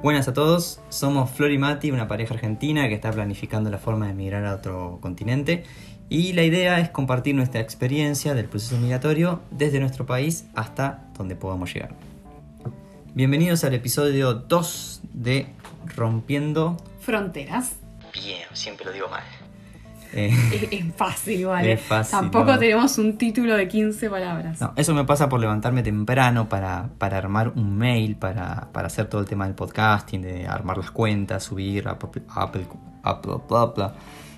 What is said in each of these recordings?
Buenas a todos, somos Flor y Mati, una pareja argentina que está planificando la forma de emigrar a otro continente y la idea es compartir nuestra experiencia del proceso migratorio desde nuestro país hasta donde podamos llegar. Bienvenidos al episodio 2 de Rompiendo Fronteras. Bien, siempre lo digo mal. Eh, es, es, fácil, ¿vale? Es fácil, Tampoco no. tenemos un título de 15 palabras. No, eso me pasa por levantarme temprano para, para armar un mail, para, para, hacer todo el tema del podcasting, de armar las cuentas, subir Apple, Apple, Apple bla.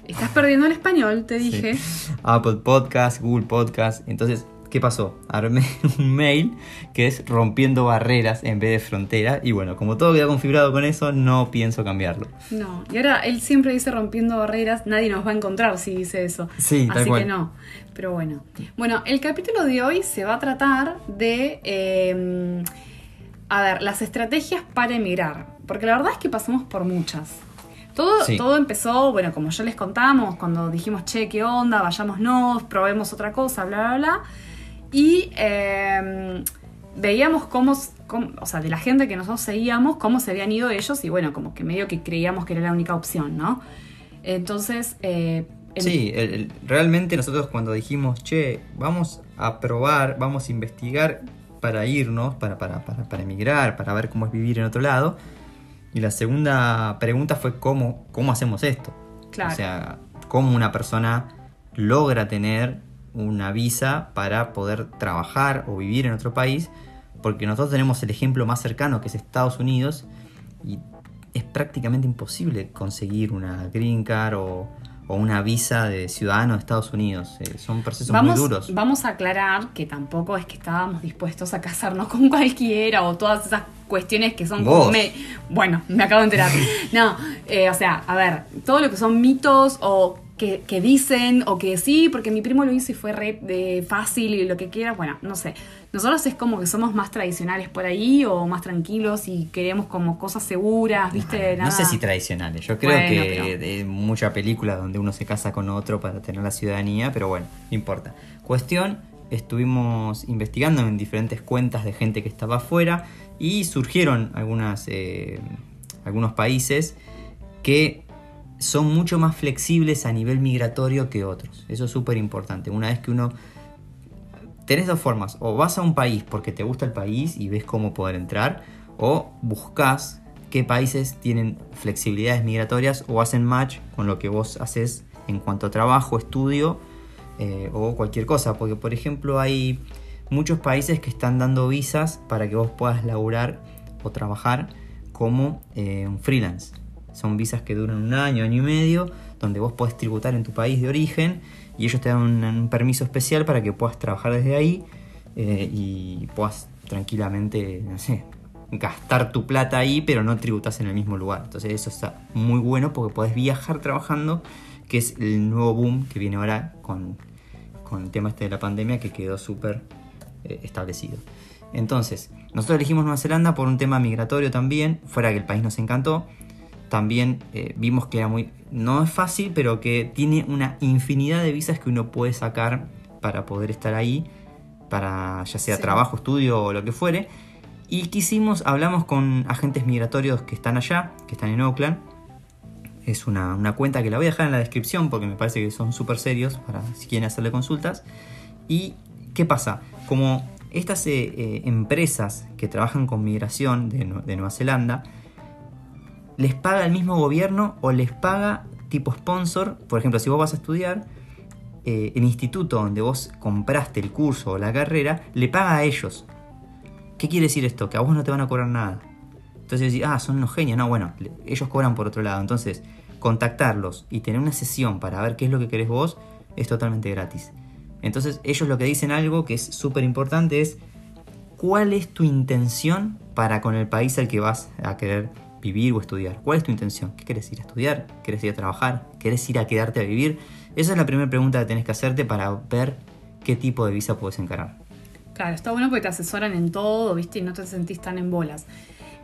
Estás perdiendo el español, te dije. Sí. Apple Podcast, Google Podcast. Entonces, ¿qué pasó? Armé un mail que es rompiendo barreras en vez de frontera. Y bueno, como todo queda configurado con eso, no pienso cambiarlo. No, y ahora él siempre dice rompiendo barreras, nadie nos va a encontrar si dice eso. Sí, tal Así cual. que no. Pero bueno. Bueno, el capítulo de hoy se va a tratar de. Eh, a ver, las estrategias para emigrar. Porque la verdad es que pasamos por muchas. Todo, Sí. todo empezó, bueno, como ya les contamos, cuando dijimos, che, ¿qué onda? Vayámonos, probemos otra cosa, bla, bla, bla. Y eh, veíamos cómo, cómo- o sea, de la gente que nosotros seguíamos, cómo se habían ido ellos y bueno, como que medio que creíamos que era la única opción, ¿no? Entonces, eh, Sí, el- el- realmente nosotros cuando dijimos, che, vamos a probar, vamos a investigar para irnos, para, para, para, para emigrar, para ver cómo es vivir en otro lado. Y la segunda pregunta fue cómo, cómo hacemos esto. Claro. O sea, cómo una persona logra tener una visa para poder trabajar o vivir en otro país, porque nosotros tenemos el ejemplo más cercano que es Estados Unidos y es prácticamente imposible conseguir una green card o, o una visa de ciudadano de Estados Unidos. Eh, son procesos vamos, muy duros. vamos a aclarar que tampoco es que estábamos dispuestos a casarnos con cualquiera o todas esas cuestiones que son como me- bueno, me acabo de enterar. No, eh, o sea, a ver, todo lo que son mitos o que, que dicen o que sí, porque mi primo lo hizo y fue re de fácil y lo que quiera, bueno, no sé. Nosotros es como que somos más tradicionales por ahí o más tranquilos y queremos como cosas seguras, ¿viste? No Nada. sé si tradicionales. Yo creo Bueno, que pero- de mucha película donde uno se casa con otro para tener la ciudadanía, pero bueno, no importa. Cuestión, estuvimos investigando en diferentes cuentas de gente que estaba afuera y surgieron algunas, eh, algunos países que son mucho más flexibles a nivel migratorio que otros. Eso es súper importante. Una vez que uno tenés dos formas. O vas a un país porque te gusta el país y ves cómo poder entrar. O buscas qué países tienen flexibilidades migratorias o hacen match con lo que vos haces en cuanto a trabajo, estudio eh, o cualquier cosa. Porque por ejemplo hay muchos países que están dando visas para que vos puedas laburar o trabajar como eh, un freelance. Son visas que duran un año, año y medio, donde vos podés tributar en tu país de origen y ellos te dan un, permiso especial para que puedas trabajar desde ahí eh, y puedas tranquilamente, no sé, gastar tu plata ahí, pero no tributas en el mismo lugar. Entonces eso está muy bueno porque podés viajar trabajando, que es el nuevo boom que viene ahora con, con el tema este de la pandemia que quedó súper eh, establecido. Entonces, nosotros elegimos Nueva Zelanda por un tema migratorio también, fuera que el país nos encantó. También eh, vimos que era muy. No es fácil, pero que tiene una infinidad de visas que uno puede sacar para poder estar ahí, para ya sea Sí. trabajo, estudio o lo que fuere. Y quisimos, hablamos con agentes migratorios que están allá, que están en Oakland. Es una, una cuenta que la voy a dejar en la descripción porque me parece que son súper serios para si quieren hacerle consultas. ¿Y qué pasa? Como estas eh, eh, empresas que trabajan con migración de, de Nueva Zelanda, les paga el mismo gobierno o les paga tipo sponsor. Por ejemplo, si vos vas a estudiar, eh, el instituto donde vos compraste el curso o la carrera, le paga a ellos. ¿Qué quiere decir esto? Que a vos no te van a cobrar nada. Entonces decís, ah, son unos genios. No, bueno, ellos cobran por otro lado. Entonces, contactarlos y tener una sesión para ver qué es lo que querés vos es totalmente gratis. Entonces, ellos lo que dicen algo que es súper importante es cuál es tu intención para con el país al que vas a querer vivir o estudiar. ¿Cuál es tu intención? ¿Qué querés ir a estudiar? ¿Querés ir a trabajar? ¿Querés ir a quedarte a vivir? Esa es la primera pregunta que tenés que hacerte para ver qué tipo de visa puedes encarar. Claro, está bueno porque te asesoran en todo, ¿viste? Y no te sentís tan en bolas.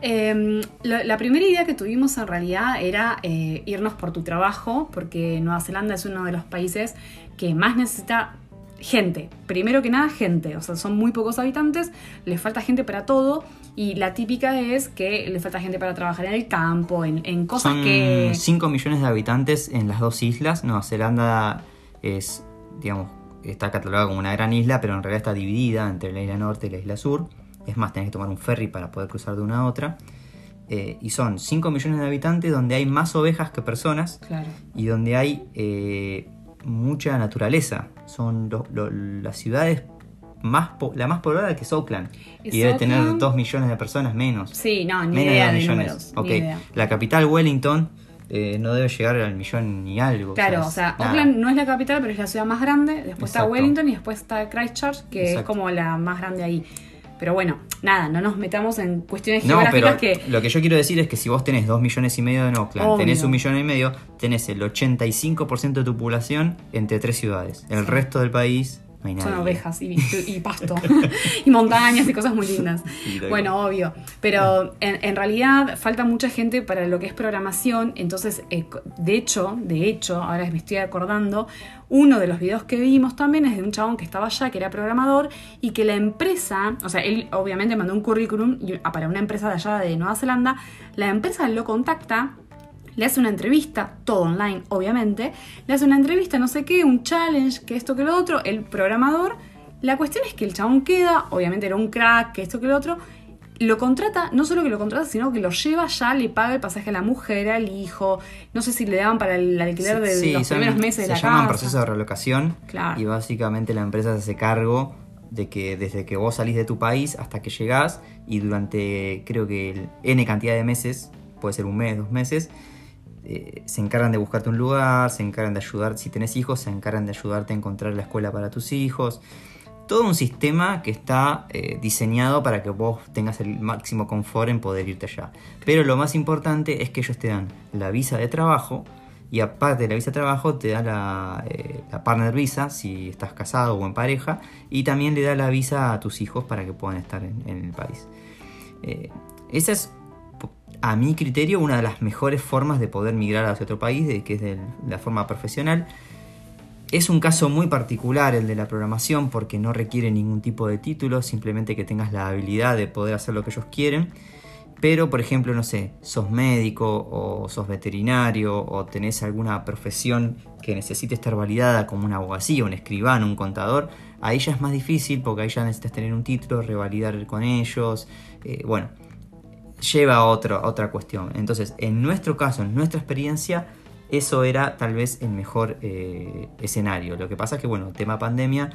La, la primera idea que tuvimos en realidad era eh, irnos por tu trabajo, porque Nueva Zelanda es uno de los países que más necesita gente. Primero que nada, gente. O sea, son muy pocos habitantes, les falta gente para todo. Y la típica es que les falta gente para trabajar en el campo, en, en cosas Son que. 5 millones de habitantes en las dos islas. Nueva Zelanda es, digamos, está catalogada como una gran isla, pero en realidad está dividida entre la isla norte y la isla sur. Es más, tenés que tomar un ferry para poder cruzar de una a otra. Eh, y son 5 millones de habitantes donde hay más ovejas que personas Claro. y donde hay eh, mucha naturaleza. Son lo- lo- las ciudades más po- la más poblada que es Auckland. ¿Es Y debe tener Auckland? 2 millones de personas menos. Sí, no, ni menos idea de de 2 millones. números. Ok. La capital Wellington eh, no debe llegar al millón ni algo. Claro, o sea, nada. Auckland no es la capital, pero es la ciudad más grande. Después está. Wellington y después está Christchurch, que es como la más grande ahí. Pero bueno, nada, no nos metamos en cuestiones No, geográficas pero que. lo que yo quiero decir es que si vos tenés 2 millones y medio en Obvio. tenés un millón y medio, tenés el 85% de tu población entre tres ciudades. El Sí. resto del país no. Son ovejas y, y pasto. y montañas y cosas muy lindas. Bueno, obvio. Pero en, en realidad falta mucha gente para lo que es programación. Entonces, eh, de hecho, de hecho, ahora me estoy acordando, uno de los videos que vimos también es de un chabón que estaba allá, que era programador, y que la empresa, o sea, él obviamente mandó un currículum ah, para una empresa de allá de Nueva Zelanda, la empresa lo contacta le hace una entrevista, todo online, obviamente, le hace una entrevista, no sé qué, un challenge, que esto, que lo otro, el programador. La cuestión es que el chabón queda, obviamente era un crack, que esto, que lo otro, lo contrata, no solo que lo contrata, sino que lo lleva ya, le paga el pasaje a la mujer, al hijo, no sé si le daban para el alquiler de Sí, los son- primeros meses se de la llaman casa. proceso de relocación Claro. y básicamente la empresa se hace cargo de que desde que vos salís de tu país hasta que llegás y durante creo que el n cantidad de meses, puede ser un mes, dos meses, eh, se encargan de buscarte un lugar, se encargan de ayudar, si tenés hijos, se encargan de ayudarte a encontrar la escuela para tus hijos. Todo un sistema que está eh, diseñado para que vos tengas el máximo confort en poder irte allá. Pero lo más importante es que ellos te dan la visa de trabajo y aparte de la visa de trabajo te da la, eh, partner visa si estás casado o en pareja y también le da la visa a tus hijos para que puedan estar en, en el país. Eh, esa es, a mi criterio, una de las mejores formas de poder migrar hacia otro país, de, que es de la forma profesional. Es un caso muy particular el de la programación porque no requiere ningún tipo de título, simplemente que tengas la habilidad de poder hacer lo que ellos quieren. Pero, por ejemplo, no sé, sos médico o sos veterinario o tenés alguna profesión que necesite estar validada como un abogacía, un escribano, un contador, ahí ya es más difícil porque ahí ya necesitas tener un título, revalidar con ellos. eh, bueno, lleva a otro- otra cuestión. Entonces, en nuestro caso, en nuestra experiencia, eso era tal vez el mejor eh, escenario. Lo que pasa es que, bueno, tema pandemia,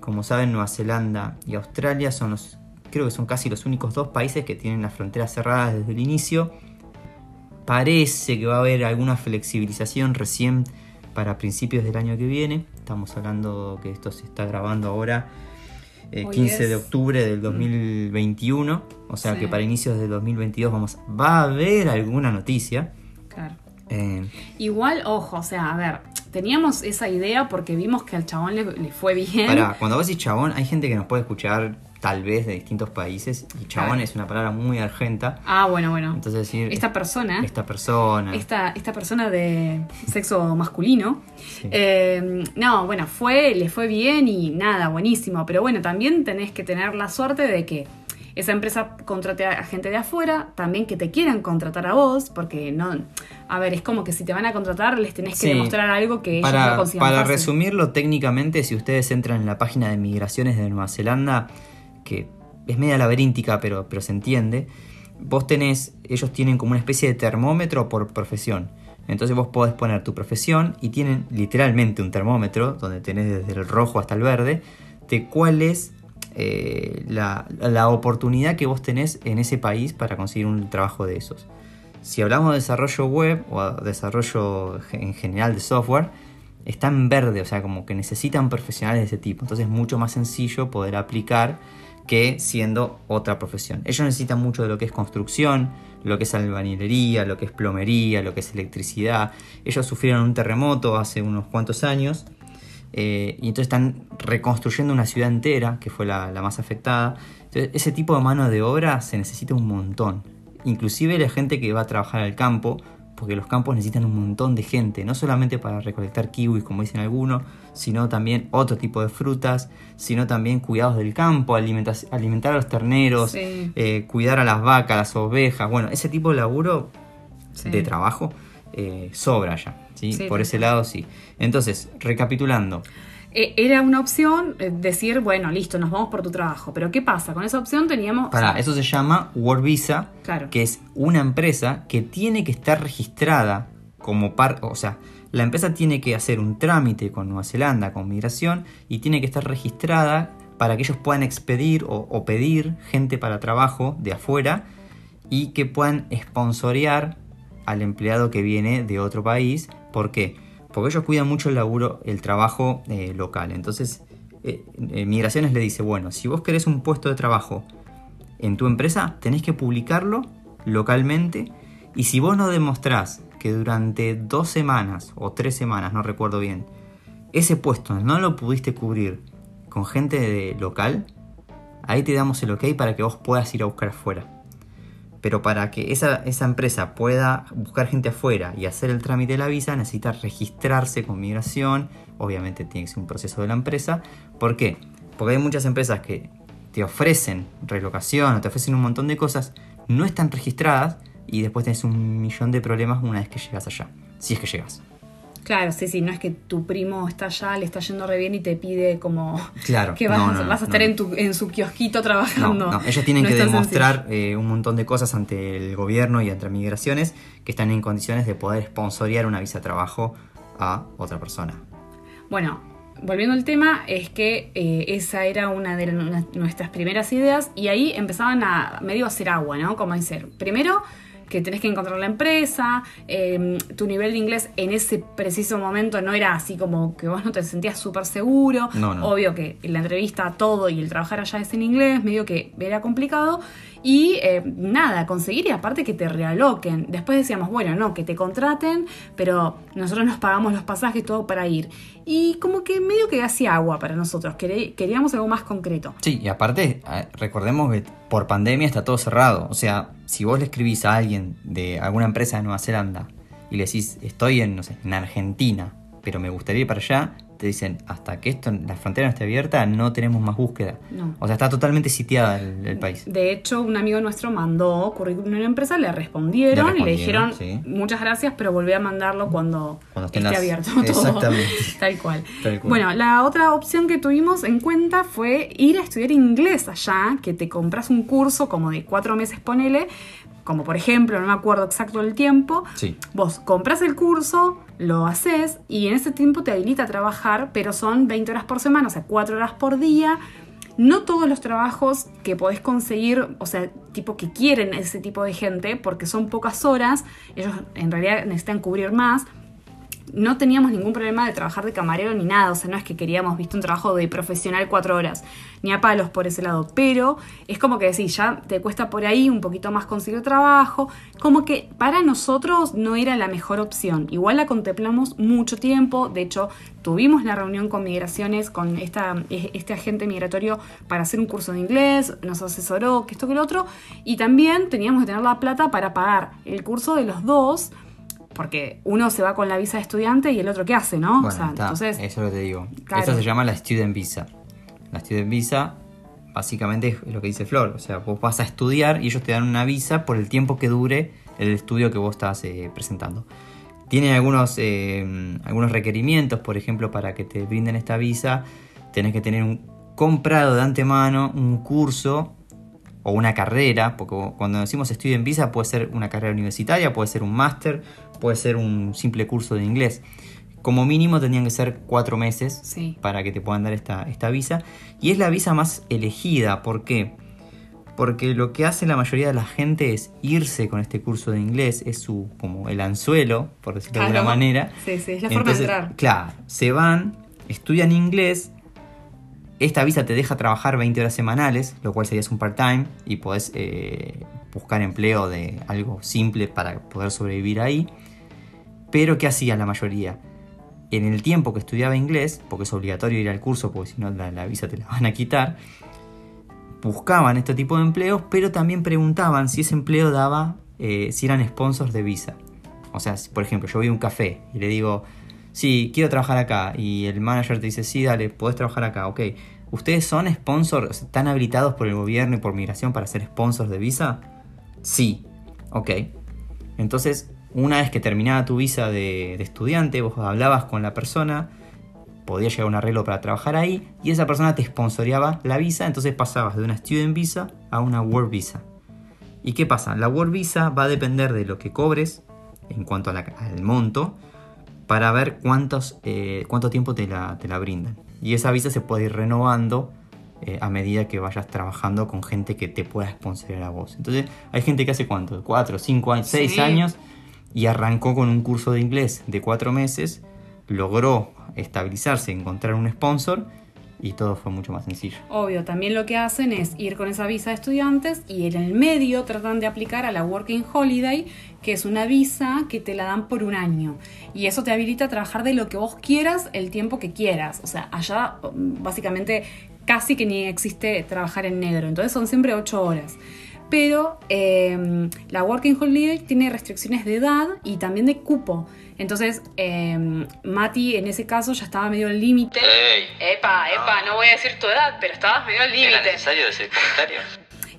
como saben, Nueva Zelanda y Australia son los, creo que son casi los únicos dos países que tienen las fronteras cerradas desde el inicio. Parece que va a haber alguna flexibilización recién para principios del año que viene. Estamos hablando que esto se está grabando ahora eh, Hoy 15 de octubre del 2021. O sea Sí. que para inicios del 2022 vamos, va a haber alguna noticia. Claro. Eh, Igual, ojo, o sea, a ver, teníamos esa idea porque vimos que al chabón le, le fue bien. Pará, cuando vos decís chabón, hay gente que nos puede escuchar tal vez de distintos países. Y chabón Claro. es una palabra muy argenta. Ah, bueno, bueno. Entonces decir esta persona, esta persona. esta, esta persona de sexo masculino, Sí. eh, no, bueno, fue, le fue bien y nada, buenísimo. Pero bueno, también tenés que tener la suerte de que esa empresa contrate a gente de afuera, también que te quieran contratar a vos, porque no, a ver, es como que si te van a contratar les tenés que Sí. demostrar algo que ellos Para, no consigan para fácil. resumirlo técnicamente, si ustedes entran en la página de migraciones de Nueva Zelanda, que es media laberíntica, pero, pero se entiende, vos tenés, ellos tienen como una especie de termómetro por profesión. Entonces vos podés poner tu profesión y tienen literalmente un termómetro, donde tenés desde el rojo hasta el verde, de cuál es eh, la, la oportunidad que vos tenés en ese país para conseguir un trabajo de esos. Si hablamos de desarrollo web o desarrollo en general de software, está en verde, o sea, como que necesitan profesionales de ese tipo. Entonces es mucho más sencillo poder aplicar que siendo otra profesión. Ellos necesitan mucho de lo que es construcción, lo que es albañilería, lo que es plomería, lo que es electricidad. Ellos sufrieron un terremoto hace unos cuantos años eh, y entonces están reconstruyendo una ciudad entera, que fue la, más afectada. Entonces ese tipo de mano de obra se necesita un montón. Inclusive la gente que va a trabajar al campo, porque los campos necesitan un montón de gente, no solamente para recolectar kiwis, como dicen algunos, sino también otro tipo de frutas, sino también cuidados del campo, alimentar, alimentar a los terneros, Sí. eh, cuidar a las vacas, las ovejas, bueno, ese tipo de laburo Sí. de trabajo eh, sobra ya, ¿sí? Por ese lado sí. Entonces, recapitulando, Eh, Era una opción eh, decir, bueno, listo, nos vamos por tu trabajo. Pero ¿qué pasa? Con esa opción teníamos... para o sea, eso se llama Work Visa, Claro. que es una empresa que tiene que estar registrada como par, o sea, la empresa tiene que hacer un trámite con Nueva Zelanda, con migración, y tiene que estar registrada para que ellos puedan expedir o, o pedir gente para trabajo de afuera y que puedan sponsorear al empleado que viene de otro país. ¿Por qué? Porque ellos cuidan mucho el laburo, el trabajo eh, local. Entonces, eh, eh, Migraciones le dice, bueno, si vos querés un puesto de trabajo en tu empresa, tenés que publicarlo localmente y si vos no demostrás que durante dos semanas o tres semanas, no recuerdo bien, ese puesto no lo pudiste cubrir con gente de local, ahí te damos el ok para que vos puedas ir a buscar afuera. Pero para que esa, esa empresa pueda buscar gente afuera y hacer el trámite de la visa, necesita registrarse con migración. Obviamente tiene que ser un proceso de la empresa. ¿Por qué? Porque hay muchas empresas que te ofrecen relocación o te ofrecen un montón de cosas, no están registradas y después tenés un millón de problemas una vez que llegas allá. Si es que llegas. Claro, sí, sí, no es que tu primo está allá, le está yendo re bien y te pide como Claro. que vas, no, no, vas a estar. En, tu, en su kiosquito trabajando. no, ellos tienen que demostrar eh, un montón de cosas ante el gobierno y ante migraciones que están en condiciones de poder sponsorear una visa de trabajo a otra persona. Bueno, volviendo al tema, es que eh, esa era una de nu- nuestras primeras ideas y ahí empezaban a medio hacer agua, ¿no? Como decir, primero que tenés que encontrar la empresa, eh, tu nivel de inglés en ese preciso momento no era así como que vos no te sentías súper seguro, No, no. obvio que la entrevista todo y el trabajar allá es en inglés, medio que era complicado y eh, nada, conseguir y aparte que te realoquen. Después decíamos, bueno, no, que te contraten, pero nosotros nos pagamos los pasajes todo para ir. Y como que medio que hacía agua para nosotros, queríamos algo más concreto. Sí, y aparte, recordemos que por pandemia está todo cerrado. O sea, si vos le escribís a alguien de alguna empresa de Nueva Zelanda y le decís, estoy en, no sé, en Argentina, pero me gustaría ir para allá, te dicen, hasta que esto, la frontera no esté abierta, no tenemos más búsqueda. No. O sea, está totalmente sitiada el, el país. De hecho, un amigo nuestro mandó currículum en una empresa, le respondieron, Le y le dijeron sí. muchas gracias, pero volví a mandarlo cuando, Cuando esté las- abierto todo. Exactamente. Tal cual. Tal cual. Bueno, la otra opción que tuvimos en cuenta fue ir a estudiar inglés allá, que te compras un curso como de cuatro meses, ponele, como por ejemplo, no me acuerdo exacto el tiempo, Sí. Vos compras el curso, lo haces y en ese tiempo te habilita a trabajar, pero son 20 horas por semana, o sea, 4 horas por día. No todos los trabajos que podés conseguir, o sea, tipo que quieren ese tipo de gente, porque son pocas horas, ellos en realidad necesitan cubrir más. No teníamos ningún problema de trabajar de camarero ni nada, o sea, no es que queríamos, viste, un trabajo de profesional cuatro horas, ni a palos por ese lado, pero es como que decís, ya te cuesta por ahí un poquito más conseguir trabajo, como que para nosotros no era la mejor opción. Igual la contemplamos mucho tiempo, de hecho, tuvimos la reunión con migraciones, con esta, este agente migratorio para hacer un curso de inglés, nos asesoró, que esto que lo otro, y también teníamos que tener la plata para pagar el curso de los dos porque uno se va con la visa de estudiante y el otro qué hace, ¿no? Bueno, o sea, está, entonces, eso es lo que te digo. Claro. Esto se llama la Student Visa. La Student Visa básicamente es lo que dice Flor. O sea, vos vas a estudiar y ellos te dan una visa por el tiempo que dure el estudio que vos estás eh, presentando. Tiene algunos, eh, algunos requerimientos, por ejemplo, para que te brinden esta visa, tenés que tener un, comprado de antemano un curso o una carrera, porque cuando decimos Student Visa puede ser una carrera universitaria, puede ser un máster, puede ser un simple curso de inglés. Como mínimo tendrían que ser cuatro meses Sí. para que te puedan dar esta, esta visa. Y es la visa más elegida, ¿por qué? Porque lo que hace la mayoría de la gente es irse con este curso de inglés, es su como el anzuelo, por decirlo de alguna manera. Sí, sí, es la forma de entrar. Claro, se van, estudian inglés, esta visa te deja trabajar 20 horas semanales, lo cual sería un part-time y podés eh, buscar empleo de algo simple para poder sobrevivir ahí. Pero ¿qué hacía la mayoría? En el tiempo que estudiaba inglés, porque es obligatorio ir al curso, porque si no la, visa te la van a quitar, buscaban este tipo de empleos, pero también preguntaban si ese empleo daba, eh, si eran sponsors de visa. O sea, por ejemplo, yo voy a un café y le digo, sí, quiero trabajar acá. Y el manager te dice, sí, dale, podés trabajar acá, ok. ¿Ustedes son sponsors, están habilitados por el gobierno y por migración para ser sponsors de visa? Sí, ok. Entonces, una vez que terminaba tu visa de, de estudiante, vos hablabas con la persona, podía llegar a un arreglo para trabajar ahí y esa persona te sponsoreaba la visa, entonces pasabas de una student visa a una work visa. ¿Y qué pasa? La work visa va a depender de lo que cobres en cuanto a la- al monto para ver cuántos, eh, cuánto tiempo te la, te la brindan. Y esa visa se puede ir renovando eh, a medida que vayas trabajando con gente que te pueda sponsorear a vos. Entonces hay gente que hace cuánto, 4, 5 años, 6 Sí. años y arrancó con un curso de inglés de 4 meses, logró estabilizarse, encontrar un sponsor y todo fue mucho más sencillo. Obvio, también lo que hacen es ir con esa visa de estudiantes y en el medio tratan de aplicar a la Working Holiday, que es una visa que te la dan por un año. Y eso te habilita a trabajar de lo que vos quieras el tiempo que quieras. O sea, allá mm, básicamente casi que ni existe trabajar en negro. Entonces son siempre ocho horas. Pero eh, la Working Holiday tiene restricciones de edad y también de cupo. Entonces, eh, Mati en ese caso ya estaba medio al límite. Epa, epa, no voy a decir tu edad, pero estabas medio al límite. ese comentario?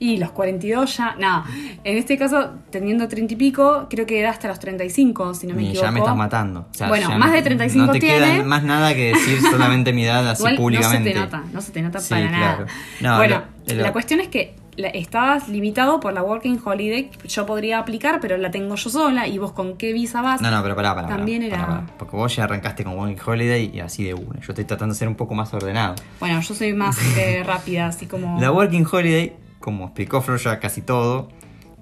Y los 42 ya, nada. En este caso, teniendo 30 y pico, creo que era hasta los 35, si no me Y equivoco. ya me estás matando. O sea, Bueno, más de 35 No te tiene. queda más nada que decir solamente mi edad así Igual públicamente. no se te nota, no se te nota Sí, para claro. nada. No, bueno, lo- lo- la cuestión es que estabas limitado por la Working Holiday. Yo podría aplicar, pero la tengo yo sola. ¿Y vos con qué visa vas? No, no, pero pará, pará. pará, También era- pará, pará. Porque vos ya arrancaste con Working Holiday y así de una. Yo estoy tratando de ser un poco más ordenado. Bueno, yo soy más eh, rápida, así como. La Working Holiday, como explicó Flor ya casi todo,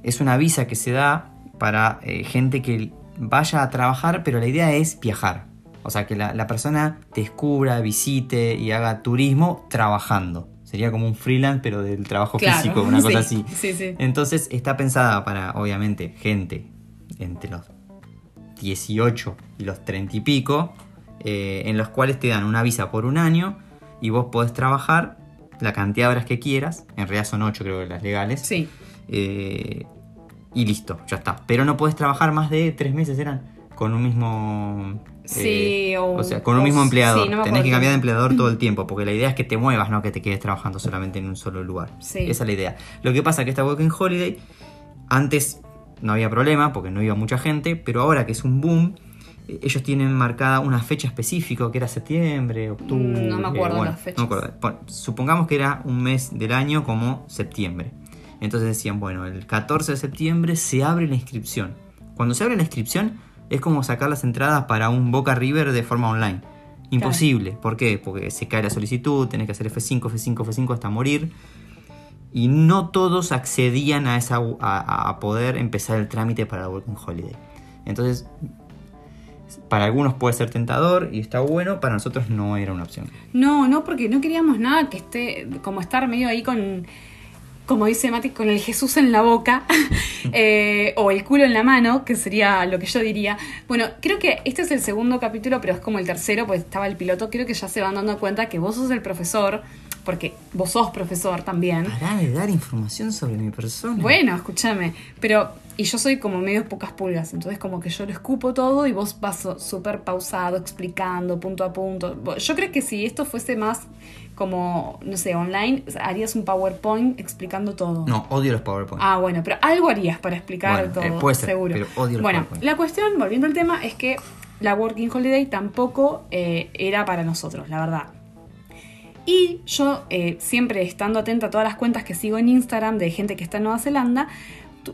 es una visa que se da para eh, gente que vaya a trabajar, pero la idea es viajar. O sea, que la, la persona descubra, visite y haga turismo trabajando. Sería como un freelance, pero del trabajo Claro, físico, una cosa sí, así. Sí, sí. Entonces está pensada para, obviamente, gente entre los 18 y los 30 y pico, eh, en los cuales te dan una visa por un año y vos podés trabajar la cantidad de horas que quieras, en realidad son 8 creo que las legales, Sí. eh, y listo, ya está. Pero no podés trabajar más de 3 meses, eran, con un mismo... Sí, eh, o- o sea, con un mismo empleador. sí, no me Tenés que cambiar de empleador todo el tiempo, porque la idea es que te muevas, no que te quedes trabajando solamente en un solo lugar. Sí. Esa es la idea. Lo que pasa es que esta Working Holiday, antes no había problema, porque no iba mucha gente, pero ahora que es un boom, eh, ellos tienen marcada una fecha específica, que era septiembre, octubre. Mm, no me acuerdo bueno, las fechas. no me acuerdo. Pon- supongamos que era un mes del año como septiembre. Entonces decían, bueno, el 14 de septiembre se abre la inscripción. Cuando se abre la inscripción es como sacar las entradas para un Boca River de forma online. Imposible. ¿Por qué? Porque se cae la solicitud, tenés que hacer F5, F5, F5 hasta morir. Y no todos accedían a, esa, a, a poder empezar el trámite para la Working Holiday. Entonces, para algunos puede ser tentador y está bueno, para nosotros no era una opción. No, no, porque no queríamos nada que esté, como estar medio ahí con, como dice Mati, con el Jesús en la boca eh, o el culo en la mano, que sería lo que yo diría. Bueno, creo que este es el segundo capítulo, pero es como el tercero, pues estaba el piloto. Creo que ya se van dando cuenta que vos sos el profesor, porque vos sos profesor también. Pará de dar información sobre mi persona. Bueno, escúchame, pero y yo soy como medio pocas pulgas, entonces como que yo lo escupo todo y vos vas súper pausado, explicando punto a punto. Yo creo que si esto fuese más como, no sé, online, harías un PowerPoint explicando todo. No, odio los PowerPoint. Ah, bueno, pero algo harías para explicar Bueno, eh, todo, puede ser, seguro. pero odio los bueno, PowerPoint. la cuestión, volviendo al tema, es que la Working Holiday tampoco eh, era para nosotros, la verdad. Y yo, eh, siempre estando atenta a todas las cuentas que sigo en Instagram de gente que está en Nueva Zelanda,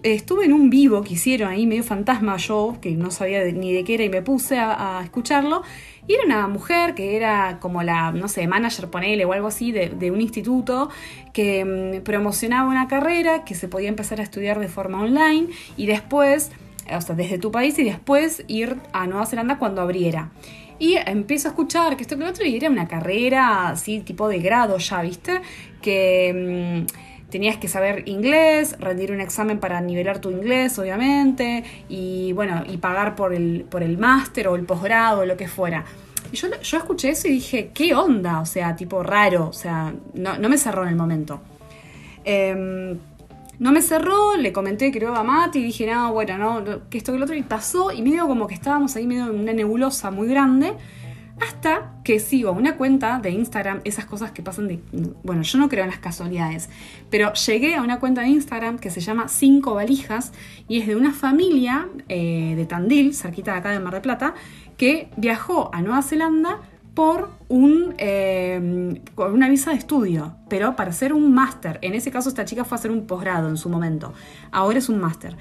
estuve en un vivo que hicieron ahí, medio fantasma yo, que no sabía ni de qué era y me puse a, escucharlo. Y era una mujer que era como la, no sé, manager, ponele o algo así, de, de un instituto que mm, promocionaba una carrera que se podía empezar a estudiar de forma online y después, o sea, desde tu país y después ir a Nueva Zelanda cuando abriera. Y empiezo a escuchar que esto que lo otro y era una carrera así, tipo de grado ya, ¿viste? Que mm, tenías que saber inglés, rendir un examen para nivelar tu inglés, obviamente, y bueno, y pagar por el, por el máster o el posgrado o lo que fuera. Y yo, yo escuché eso y dije, ¿qué onda? O sea, tipo raro, o sea, no, no me cerró en el momento. Em, no me cerró, le comenté que no iba mate y dije, no, bueno, no, no, que esto que lo otro, y pasó, y medio como que estábamos ahí medio en una nebulosa muy grande, hasta que sigo una cuenta de Instagram, esas cosas que pasan de... Bueno, yo no creo en las casualidades, pero llegué a una cuenta de Instagram que se llama Cinco Valijas y es de una familia eh, de Tandil, cerquita de acá de Mar de Plata, que viajó a Nueva Zelanda por un, eh, una visa de estudio, pero para hacer un máster. En ese caso esta chica fue a hacer un posgrado en su momento. Ahora es un máster.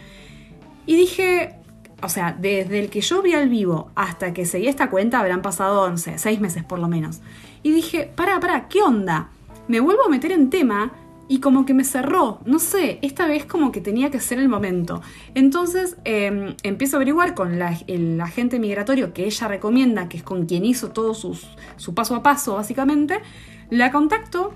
Y dije, o sea, desde el que yo vi al vivo hasta que seguí esta cuenta habrán pasado, no sé, seis meses por lo menos. Y dije, para, para, ¿qué onda? Me vuelvo a meter en tema y como que me cerró, no sé, esta vez como que tenía que ser el momento. Entonces em, empiezo a averiguar con la, el agente migratorio que ella recomienda, que es con quien hizo todo su paso a paso básicamente, la contacto,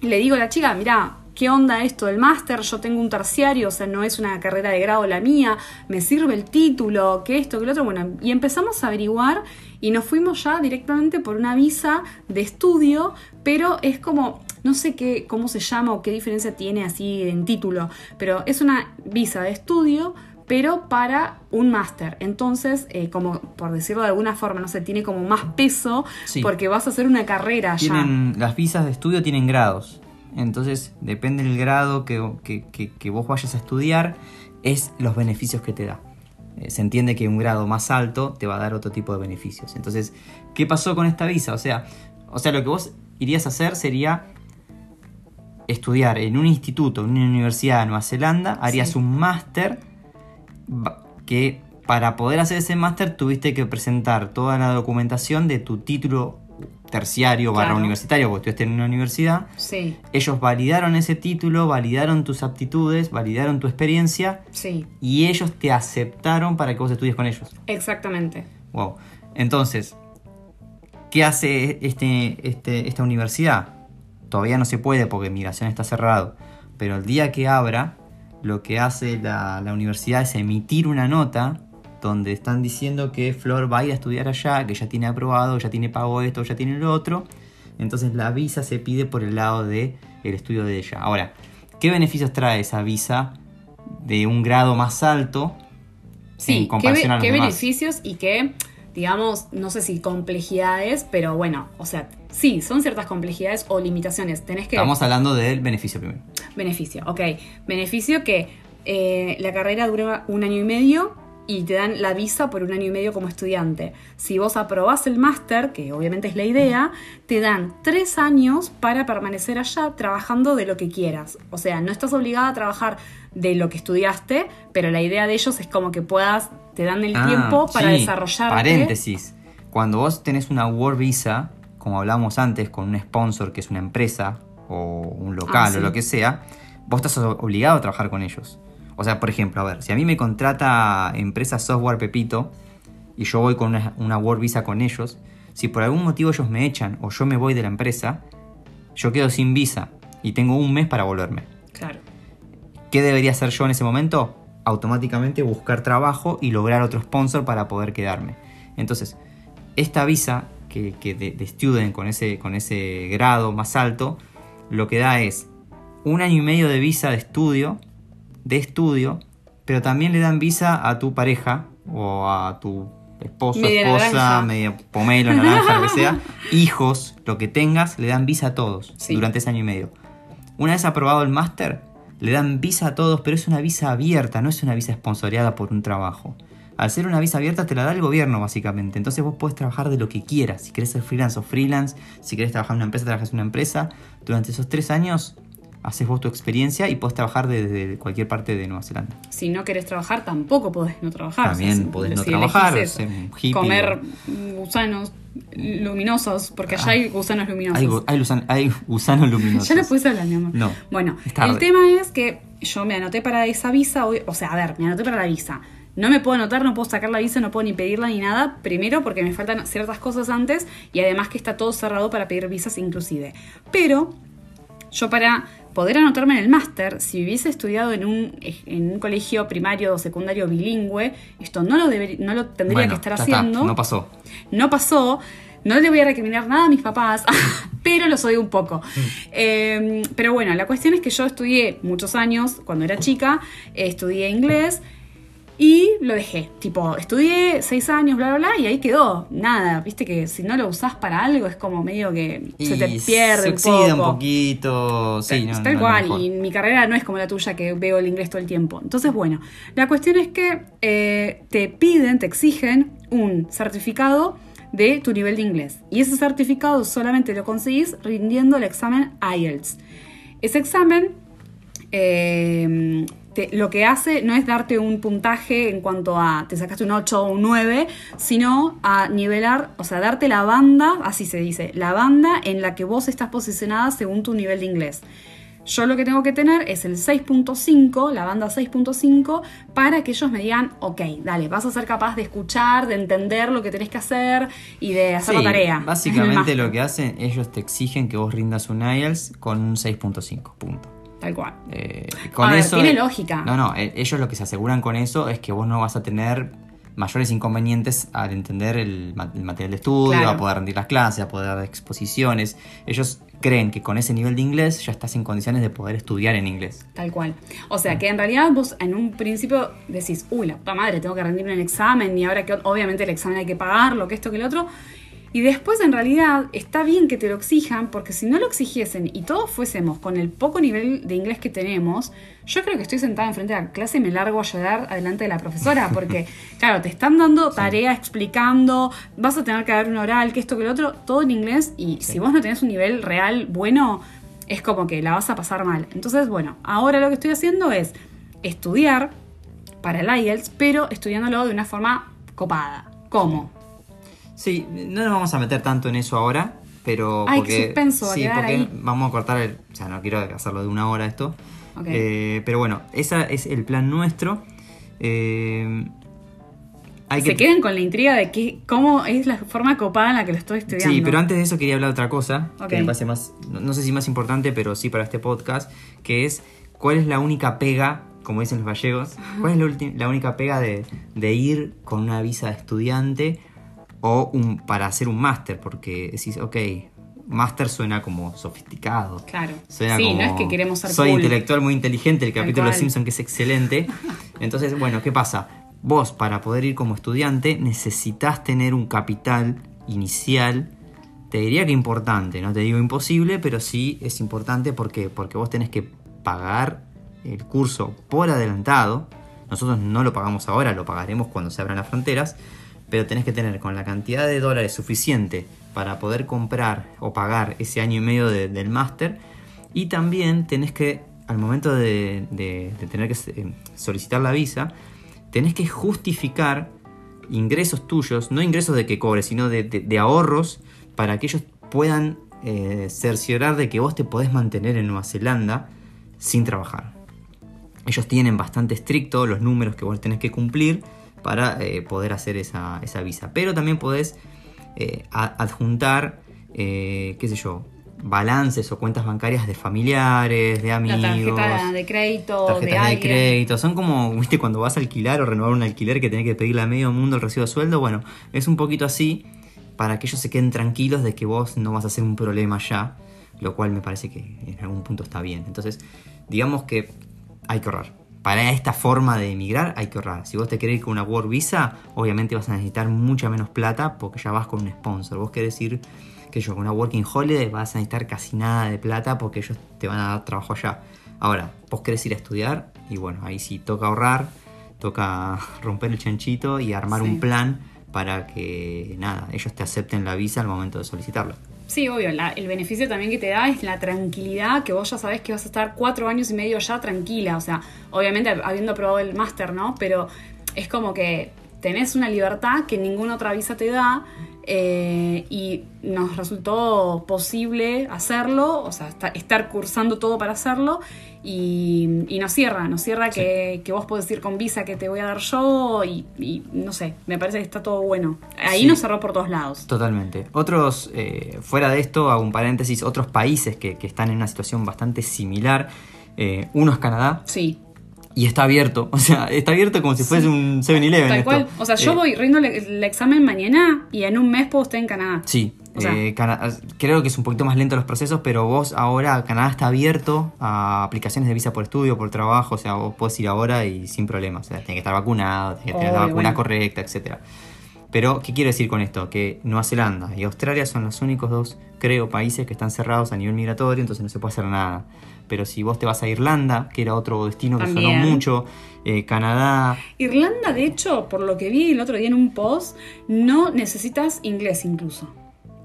le digo a la chica, mira, ¿qué onda esto del máster? Yo tengo un terciario, o sea, no es una carrera de grado la mía, me sirve el título, que esto, que lo otro, bueno, y empezamos a averiguar y nos fuimos ya directamente por una visa de estudio, pero es como, no sé qué, cómo se llama o qué diferencia tiene así en título, pero es una visa de estudio, pero para un máster. Entonces, eh, como por decirlo de alguna forma, no sé, tiene como más peso Sí. porque vas a hacer una carrera ya. Tienen, las visas de estudio tienen grados. Entonces, depende del grado que, que- que- que vos vayas a estudiar, es los beneficios que te da. Eh, se entiende que un grado más alto te va a dar otro tipo de beneficios. Entonces, ¿qué pasó con esta visa? O sea, o sea, lo que vos irías a hacer sería estudiar en un instituto, en una universidad de Nueva Zelanda, harías Sí. un máster que para poder hacer ese máster tuviste que presentar toda la documentación de tu título terciario barra Claro. universitario, porque estudiaste en una universidad. Sí, Ellos validaron ese título, validaron tus aptitudes, validaron tu experiencia sí, y ellos te aceptaron para que vos estudies con ellos. exactamente. Wow. Entonces, ¿qué hace este, este- esta universidad? Todavía no se puede porque migración está cerrado. Pero el día que abra, lo que hace la, la universidad es emitir una nota donde están diciendo que Flor va a ir a estudiar allá, que ya tiene aprobado, ya tiene pago esto, ya tiene lo otro. Entonces la visa se pide por el lado del el estudio de ella. Ahora, ¿qué beneficios trae esa visa de un grado más alto Sí, en qué, comparación be- a los qué demás? beneficios y qué, digamos, no sé si complejidades, pero bueno, o sea, sí, son ciertas complejidades o limitaciones. Tenés que... Estamos hablando del beneficio primero. Beneficio, ok. Beneficio que eh, la carrera dura un año y medio y te dan la visa por un año y medio como estudiante. Si vos aprobás el máster, que obviamente es la idea, te dan tres años para permanecer allá trabajando de lo que quieras. O sea, no estás obligada a trabajar de lo que estudiaste, pero la idea de ellos es como que puedas, te dan el Ah, tiempo para sí, desarrollarte. Paréntesis. Cuando vos tenés una Work Visa, como hablamos antes, con un sponsor que es una empresa o un local Ah, sí. o lo que sea, vos estás obligado a trabajar con ellos. O sea, por ejemplo, a ver, si a mí me contrata empresa software Pepito y yo voy con una, una Work Visa con ellos, si por algún motivo ellos me echan o yo me voy de la empresa, yo quedo sin visa y tengo un mes para volverme. Claro. ¿Qué debería hacer yo en ese momento? Automáticamente buscar trabajo y lograr otro sponsor para poder quedarme. Entonces, esta visa que, que de, de student con ese, con ese grado más alto, lo que da es un año y medio de visa de estudio, de estudio, pero también le dan visa a tu pareja o a tu esposo, Media esposa, naranja. media pomelo, naranja, lo que sea, hijos, lo que tengas, le dan visa a todos Sí. durante ese año y medio. Una vez aprobado el máster, le dan visa a todos, pero es una visa abierta, no es una visa sponsoreada por un trabajo. Al ser una visa abierta te la da el gobierno básicamente, entonces vos podés trabajar de lo que quieras. Si querés ser freelance o freelance, si querés trabajar en una empresa, trabajas en una empresa. Durante esos tres años haces vos tu experiencia y podés trabajar desde cualquier parte de Nueva Zelanda. Si no querés trabajar, tampoco podés no trabajar. También si- podés no si trabajar, ser hippie Comer gusanos luminosos, porque allá Ah. hay gusanos luminosos. Hay, gu- hay, gusanos luminosos. Ya no puedes hablar, mi amor. No, Bueno, el tema es que yo me anoté para esa visa, o o sea, a ver, me anoté para la visa. No me puedo anotar, no puedo sacar la visa, no puedo ni pedirla ni nada. Primero porque me faltan ciertas cosas antes y además que está todo cerrado para pedir visas inclusive. Pero yo para poder anotarme en el máster, si hubiese estudiado en un, en un colegio primario o secundario bilingüe, esto no lo, deber- no lo tendría Bueno, que estar está, haciendo no pasó. no pasó, No le voy a recriminar nada a mis papás, pero los odio un poco. Eh, pero bueno, la cuestión es que yo estudié muchos años, cuando era chica, eh, estudié inglés. Y lo dejé, tipo, estudié seis años, bla, bla, bla, y ahí quedó. Nada, viste que si no lo usás para algo es como medio que se te pierde se un oxida poco. un poquito. Sí, no, Tal no cual, y mi carrera no es como la tuya que veo el inglés todo el tiempo. Entonces, bueno, la cuestión es que eh, te piden, te exigen un certificado de tu nivel de inglés. Y ese certificado solamente lo conseguís rindiendo el examen IELTS. Ese examen eh, te- lo que hace no es darte un puntaje en cuanto a te sacaste un 8 o un 9, sino a nivelar, o sea, darte la banda, así se dice, la banda en la que vos estás posicionada según tu nivel de inglés. Yo lo que tengo que tener es el 6.5, la banda 6.5, para que ellos me digan, ok, dale, vas a ser capaz de escuchar, de entender lo que tenés que hacer y de hacer Sí, la tarea. Básicamente lo que hacen, ellos te exigen que vos rindas un IELTS con un 6.5, punto. Tal cual. Eh, con A ver, eso, tiene lógica. No, no, eh, ellos lo que se aseguran con eso es que vos no vas a tener mayores inconvenientes al entender el, el material de estudio, Claro. a poder rendir las clases, a poder dar exposiciones. Ellos creen que con ese nivel de inglés ya estás en condiciones de poder estudiar en inglés. Tal cual. O sea, que en realidad vos en un principio decís, uy, la puta madre, tengo que rendirme el examen y ahora que obviamente el examen hay que pagarlo, que esto, que lo otro. Y después en realidad está bien que te lo exijan, porque si no lo exigiesen y todos fuésemos con el poco nivel de inglés que tenemos, yo creo que estoy sentada enfrente de la clase y me largo a llorar adelante de la profesora, porque claro, te están dando tarea explicando, vas a tener que dar un oral, que esto, que lo otro, todo en inglés, y si vos no tenés un nivel real bueno, es como que la vas a pasar mal. Entonces, bueno, ahora lo que estoy haciendo es estudiar para el IELTS, pero estudiándolo de una forma copada. ¿Cómo? Sí, no nos vamos a meter tanto en eso ahora, pero Ay, qué porque, suspenso, va a sí, porque ahí. vamos a cortar el, o sea, no quiero hacerlo de una hora esto. Ok. Eh, pero bueno, ese es el plan nuestro. Eh, hay Se que queden con la intriga de qué, cómo es la forma copada en la que lo estoy estudiando. Sí, pero antes de eso quería hablar de otra cosa, Ok. que me parece más, no, no sé si más importante, pero sí para este podcast, que es cuál es la única pega, como dicen los gallegos, cuál es la, la única pega de, de ir con una visa de estudiante o un, para hacer un máster, porque decís, ok, máster suena como sofisticado. Claro. Suena sí, como, no es que queremos ser Soy cool. intelectual muy inteligente, el capítulo de. Simpson que es excelente. Entonces, bueno, ¿qué pasa? Vos, para poder ir como estudiante, necesitas tener un capital inicial. Te diría que importante, no te digo imposible, pero sí es importante porque, porque vos tenés que pagar el curso por adelantado. Nosotros no lo pagamos ahora, lo pagaremos cuando se abran las fronteras, pero tenés que tener con la cantidad de dólares suficiente para poder comprar o pagar ese año y medio de- del máster. Y también tenés que, al momento de, tener que eh, solicitar la visa, tenés que justificar ingresos tuyos, no ingresos de que cobres, sino de ahorros para que ellos puedan eh, cerciorar de que vos te podés mantener en Nueva Zelanda sin trabajar. Ellos tienen bastante estricto los números que vos tenés que cumplir para eh, poder hacer esa, esa visa. Pero también podés eh, adjuntar, eh, qué sé yo, balances o cuentas bancarias de familiares, de La amigos. tarjeta de crédito, de de, alguien. crédito, son como, viste, cuando vas a alquilar o renovar un alquiler que tenés que pedirle a medio mundo el recibo de sueldo. Bueno, es un poquito así para que ellos se queden tranquilos de que vos no vas a ser un problema ya, lo cual me parece que en algún punto está bien. Entonces, digamos que hay que ahorrar. Para esta forma de emigrar hay que ahorrar. Si vos te querés ir con una Work Visa, obviamente vas a necesitar mucha menos plata porque ya vas con un sponsor. Vos querés ir, que yo, con una Working Holiday vas a necesitar casi nada de plata porque ellos te van a dar trabajo allá. Ahora, vos querés ir a estudiar y bueno, ahí sí toca ahorrar, toca romper el chanchito y armar Sí. un plan para que nada, ellos te acepten la visa al momento de solicitarlo. Sí, obvio. la- el beneficio también que te da es la tranquilidad que vos ya sabés que vas a estar cuatro años y medio ya tranquila. O sea, obviamente habiendo probado el máster, ¿no? Pero es como que tenés una libertad que ninguna otra visa te da eh, y nos resultó posible hacerlo, o sea, esta- estar cursando todo para hacerlo y, y nos cierra, nos cierra que, que vos podés ir con visa que te voy a dar yo y, y no sé, me parece que está todo bueno. Ahí Sí. nos cerró por todos lados. Totalmente. Otros, eh, fuera de esto, hago un paréntesis, otros países que, que están en una situación bastante similar. eh, uno es Canadá Sí, Y está abierto, o sea, está abierto como si fuese un 7-Eleven. Tal esto. cual. O sea, yo Eh, voy rindo el examen mañana y en un mes puedo estar en Canadá. Sí, O sea- eh, creo que es un poquito más lento los procesos, pero vos ahora, Canadá está abierto a aplicaciones de visa por estudio, por trabajo, o sea, vos podés ir ahora y sin problema, o sea, tenés que estar vacunado, tenés que tener la vacuna bueno. correcta, etcétera. Pero, ¿qué quiero decir con esto? Que Nueva Zelanda y Australia son los únicos dos, creo, países que están cerrados a nivel migratorio, entonces no se puede hacer nada. Pero si vos te vas a Irlanda, que era otro destino que También. sonó mucho, eh, Canadá, Irlanda, de hecho, por lo que vi el otro día en un post, no necesitas inglés incluso.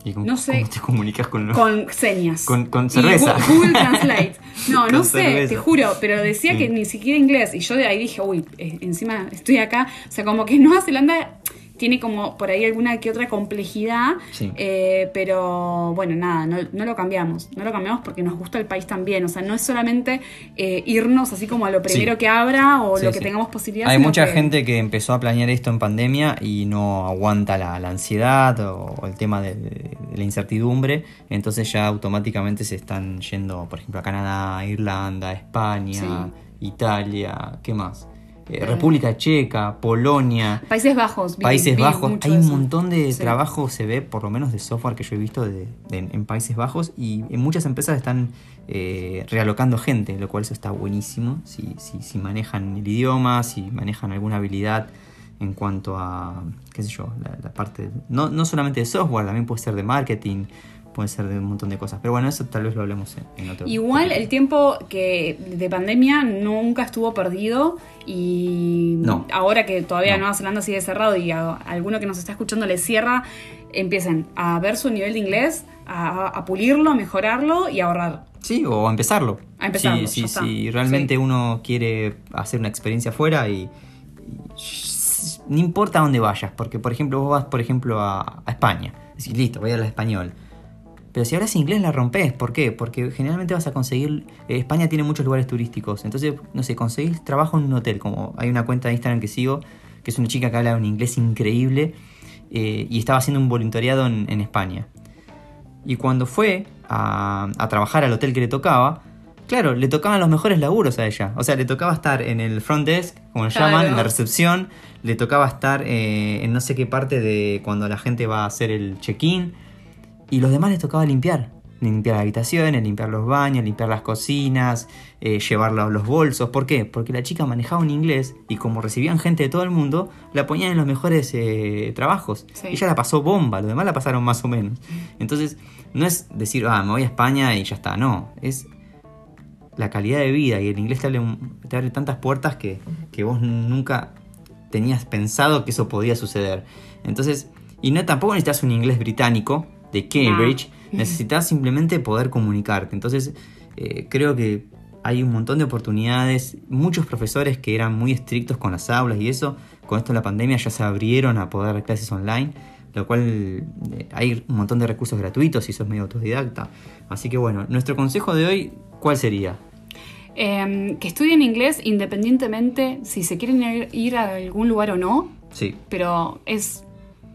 ¿Y con- No sé. ¿cómo te comunicas con los... Con señas. Con- con cerveza. Google Translate. No, no sé, cerveza. te juro, pero decía Sí. que ni siquiera inglés. Y yo de ahí dije, uy, eh, encima estoy acá. O sea, como que Nueva Zelanda tiene como por ahí alguna que otra complejidad. Sí. eh, pero bueno, nada, no, no lo cambiamos. No lo cambiamos porque nos gusta el país también. O sea, no es solamente eh, irnos así como a lo primero Sí. que abra o Sí, lo que tengamos posibilidad. Hay mucha que- gente que empezó a planear esto en pandemia y no aguanta la, la ansiedad o, o el tema de, de la incertidumbre, entonces ya automáticamente se están yendo, por ejemplo, a Canadá, Irlanda, España, Italia, ¿qué más? Eh, República Checa, Polonia. Países Bajos. vi- Países vi Bajos, hay un montón de Sí. trabajo, se ve, por lo menos de software que yo he visto de, de- en Países Bajos, y en muchas empresas están eh, realocando gente, lo cual eso está buenísimo, si, si, si manejan el idioma, si manejan alguna habilidad en cuanto a, qué sé yo, la, la parte, no, no solamente de software, también puede ser de marketing, puede ser de un montón de cosas, pero bueno, eso tal vez lo hablemos en, en otro Igual capítulo. el tiempo que de pandemia nunca estuvo perdido y No. ahora que todavía No. Nueva Zelanda sigue cerrado y a, alguno que nos está escuchando le cierra, empiecen a ver su nivel de inglés, a, a pulirlo, a mejorarlo y a ahorrar. Sí, o a empezarlo. A empezarlo, Sí, sí, está. si realmente Sí. uno quiere hacer una experiencia afuera y, y no importa dónde vayas, porque por ejemplo vos vas por ejemplo a, a España, decís, listo, voy a hablar español. Pero si hablas inglés la rompes, ¿por qué? Porque generalmente vas a conseguir, eh, España tiene muchos lugares turísticos, entonces, no sé, conseguís trabajo en un hotel, como hay una cuenta de Instagram que sigo, que es una chica que habla un inglés increíble eh, y estaba haciendo un voluntariado en- en España. Y cuando fue a, a trabajar al hotel que le tocaba, claro, le tocaban los mejores laburos a ella. O sea, le tocaba estar en el front desk, como le Claro. llaman, en la recepción. Le tocaba estar eh, en no sé qué parte de cuando la gente va a hacer el check-in. Y los demás les tocaba limpiar. Limpiar las habitaciones, limpiar los baños, limpiar las cocinas, eh, llevar los, bolsos. ¿Por qué? Porque la chica manejaba un inglés y como recibían gente de todo el mundo, la ponían en los mejores eh, trabajos. Sí. Ella la pasó bomba, los demás la pasaron más o menos. Entonces, no es decir, ah, me voy a España y ya está. No, es la calidad de vida y el inglés te abre, te abre tantas puertas que, que vos nunca tenías pensado que eso podía suceder. Entonces, y no tampoco necesitas un inglés británico de Cambridge, necesitas simplemente poder comunicarte. Entonces, eh, creo que hay un montón de oportunidades, muchos profesores que eran muy estrictos con las aulas y eso, con esto de la pandemia ya se abrieron a poder dar clases online, lo cual eh, hay un montón de recursos gratuitos si sos medio autodidacta. Así que bueno, nuestro consejo de hoy, ¿cuál sería? Eh, que estudien inglés independientemente si se quieren ir, ir a algún lugar o no, Sí, pero es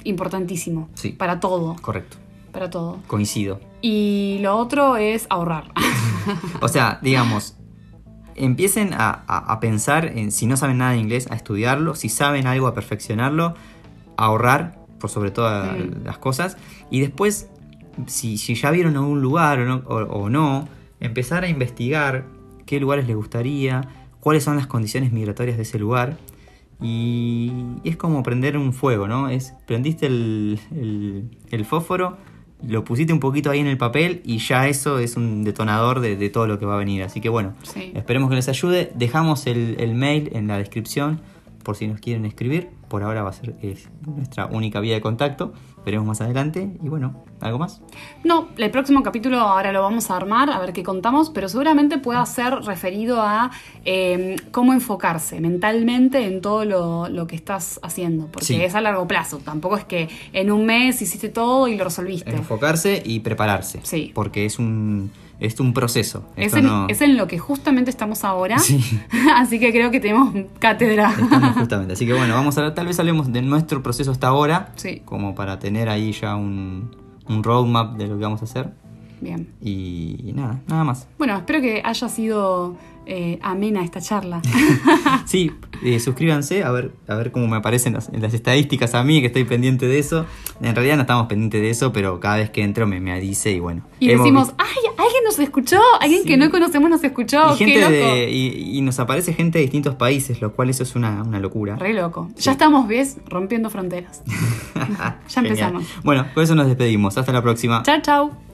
importantísimo Sí. para todo, correcto, para todo. coincido. Y lo otro es ahorrar. O sea, digamos, empiecen a, a- a pensar en si no saben nada de inglés, a estudiarlo, si saben algo, a perfeccionarlo, a ahorrar por sobre todas Mm. las cosas, y después, si, si ya vieron algún lugar o no, o- o no, empezar a investigar qué lugares les gustaría, cuáles son las condiciones migratorias de ese lugar. Y es como prender un fuego, ¿no? Es prendiste el, el- el fósforo, lo pusiste un poquito ahí en el papel y ya eso es un detonador de, de todo lo que va a venir. Así que bueno, Sí. esperemos que les ayude. Dejamos el, el mail en la descripción por si nos quieren escribir. Por ahora va a ser es nuestra única vía de contacto. Veremos más adelante. Y bueno, ¿algo más? No, el próximo capítulo ahora lo vamos a armar, a ver qué contamos, pero seguramente pueda ser referido a eh, cómo enfocarse mentalmente en todo lo, lo que estás haciendo, porque Sí. es a largo plazo, tampoco es que en un mes hiciste todo y lo resolviste. Enfocarse y prepararse. Sí. Porque es un, es un proceso. Es en, no- es en lo que justamente estamos ahora, Sí. así que creo que tenemos cátedra. Estamos justamente. Así que bueno, vamos a tal vez hablemos de nuestro proceso hasta ahora. Sí. Como para tener ahí ya un, un roadmap de lo que vamos a hacer. Bien. Y nada, nada más. Bueno, espero que haya sido eh, amena esta charla. Sí, eh, suscríbanse a ver, a ver cómo me aparecen las, estadísticas a mí, que estoy pendiente de eso. En realidad no estamos pendientes de eso, pero cada vez que entro me, me dice y bueno. Y decimos, visto- ¡ay! Alguien nos escuchó, alguien Sí. que no conocemos nos escuchó, y, qué gente loco. de- y, y nos aparece gente de distintos países, lo cual eso es una, una locura. Re loco. Sí. Ya estamos, ¿ves? Rompiendo fronteras. Ya empezamos. Bueno, con eso nos despedimos. Hasta la próxima. Chao, chao.